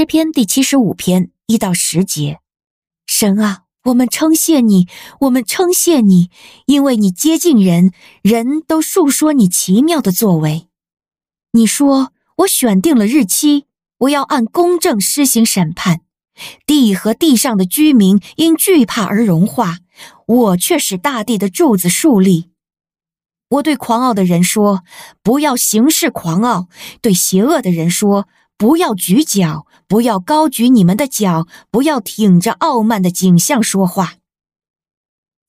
诗篇第七十五篇一到十节，神啊，我们称谢你，我们称谢你，因为你接近人，人都述说你奇妙的作为。你说，我选定了日期，我要按公正施行审判，地和地上的居民因惧怕而融化，我却使大地的柱子竖立。我对狂傲的人说，不要行事狂傲；对邪恶的人说，不要举脚，不要高举你们的脚，不要挺着傲慢的景象说话。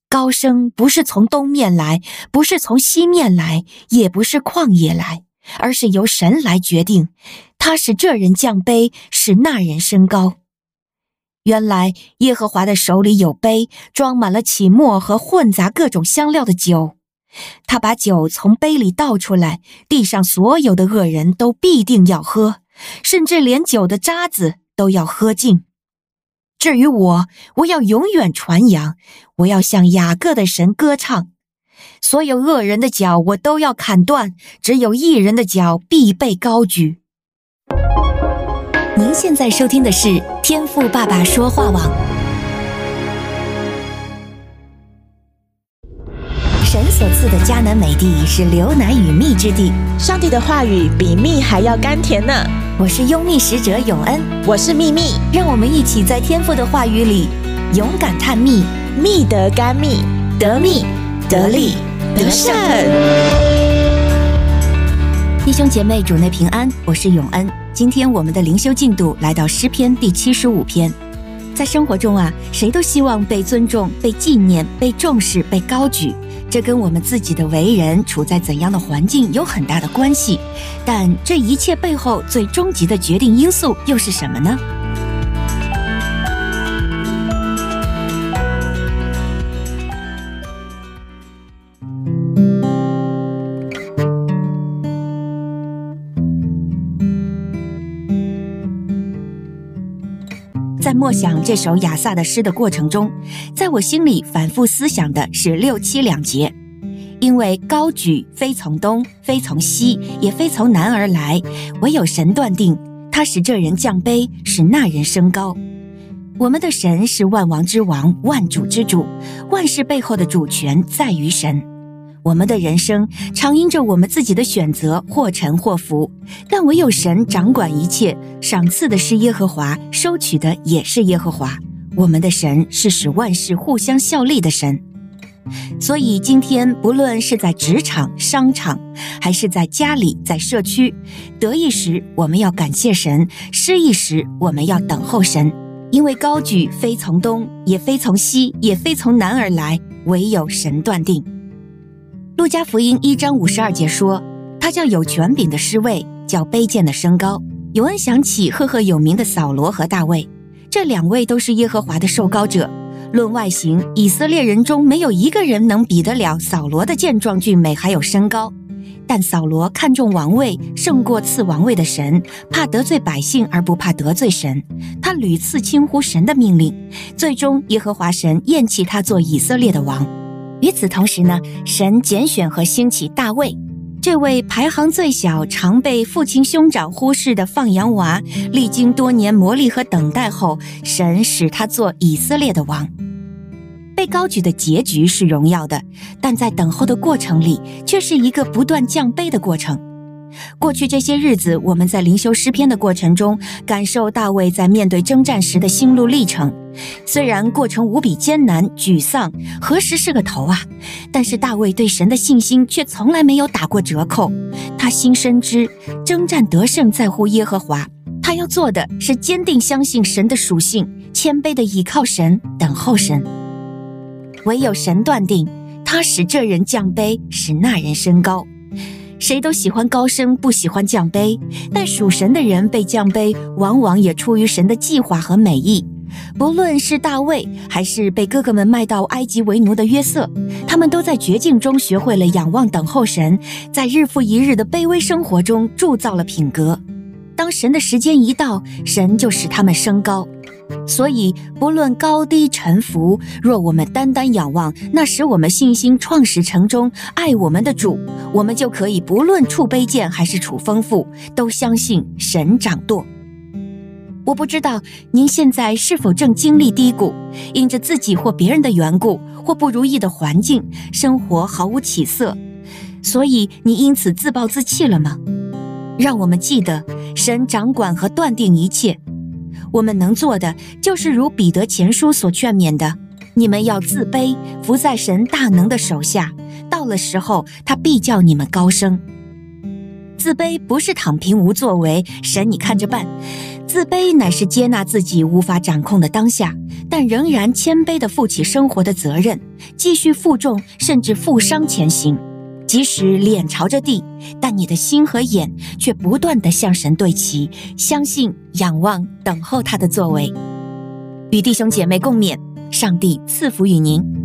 高声不是从东面来，不是从西面来，也不是旷野来，而是由神来决定。他使这人降卑，使那人升高。原来耶和华的手里有杯，装满了起沫和混杂各种香料的酒。他把酒从杯里倒出来，地上所有的恶人都必定要喝，甚至连酒的渣子都要喝尽。至于我，我要永远传扬，我要向雅各的神歌唱。所有恶人的脚我都要砍断，只有一人的脚必被高举。您现在收听的是天赋爸爸说话网。所赐的迦南美地是流奶与蜜之地，上帝的话语比蜜还要甘甜呢。我是拥蜜使者永恩，我是蜜蜜，让我们一起在天父的话语里勇敢探蜜，蜜得甘蜜，得蜜得利得胜。弟兄姐妹，主内平安，我是永恩。今天我们的灵修进度来到诗篇第七十五篇。在生活中啊，谁都希望被尊重、被纪念、被重视、被高举。这跟我们自己的为人处在怎样的环境有很大的关系，但这一切背后最终极的决定因素又是什么呢？在默想这首亚萨的诗的过程中，在我心里反复思想的是六七两节，因为高举非从东，非从西，也非从南而来，唯有神断定，他使这人降卑，使那人升高。我们的神是万王之王，万主之主，万事背后的主权在于神。我们的人生常因着我们自己的选择或沉或浮，但唯有神掌管一切，赏赐的是耶和华，收取的也是耶和华。我们的神是使万事互相效力的神，所以今天不论是在职场、商场，还是在家里、在社区，得意时我们要感谢神，失意时我们要等候神，因为高举非从东，也非从西，也非从南而来，唯有神断定。路加福音一章五十二节说：“他叫有权柄的失位，叫卑贱的升高。”永恩想起赫赫有名的扫罗和大卫，这两位都是耶和华的受膏者。论外形，以色列人中没有一个人能比得了扫罗的健壮俊美，还有身高。但扫罗看重王位胜过赐王位的神，怕得罪百姓而不怕得罪神。他屡次轻忽神的命令，最终耶和华神厌弃他做以色列的王。与此同时呢，神拣选和兴起大卫，这位排行最小、常被父亲兄长忽视的放羊娃，历经多年磨砺和等待后，神使他做以色列的王。被高举的结局是荣耀的，但在等候的过程里，却是一个不断降卑的过程。过去这些日子，我们在灵修诗篇的过程中，感受大卫在面对征战时的心路历程。虽然过程无比艰难、沮丧，何时是个头啊？但是大卫对神的信心却从来没有打过折扣。他心深知征战得胜在乎耶和华，他要做的是坚定相信神的属性，谦卑地倚靠神，等候神。唯有神断定，他使这人降卑，使那人升高。谁都喜欢高升，不喜欢降卑。但属神的人被降卑，往往也出于神的计划和美意。不论是大卫，还是被哥哥们卖到埃及为奴的约瑟，他们都在绝境中学会了仰望等候神，在日复一日的卑微生活中铸造了品格。当神的时间一到，神就使他们升高。所以，不论高低沉浮，若我们单单仰望那使我们信心创始成终、爱我们的主，我们就可以不论处卑贱还是处丰富，都相信神掌舵。我不知道您现在是否正经历低谷，因着自己或别人的缘故，或不如意的环境，生活毫无起色，所以你因此自暴自弃了吗？让我们记得，神掌管和断定一切。我们能做的，就是如彼得前书所劝勉的：你们要自卑，伏在神大能的手下。到了时候，他必叫你们高升。自卑不是躺平无作为，神你看着办。自卑乃是接纳自己无法掌控的当下，但仍然谦卑地负起生活的责任，继续负重甚至负伤前行。即使脸朝着地，但你的心和眼却不断地向神对齐，相信、仰望、等候他的作为。与弟兄姐妹共勉，上帝赐福与您。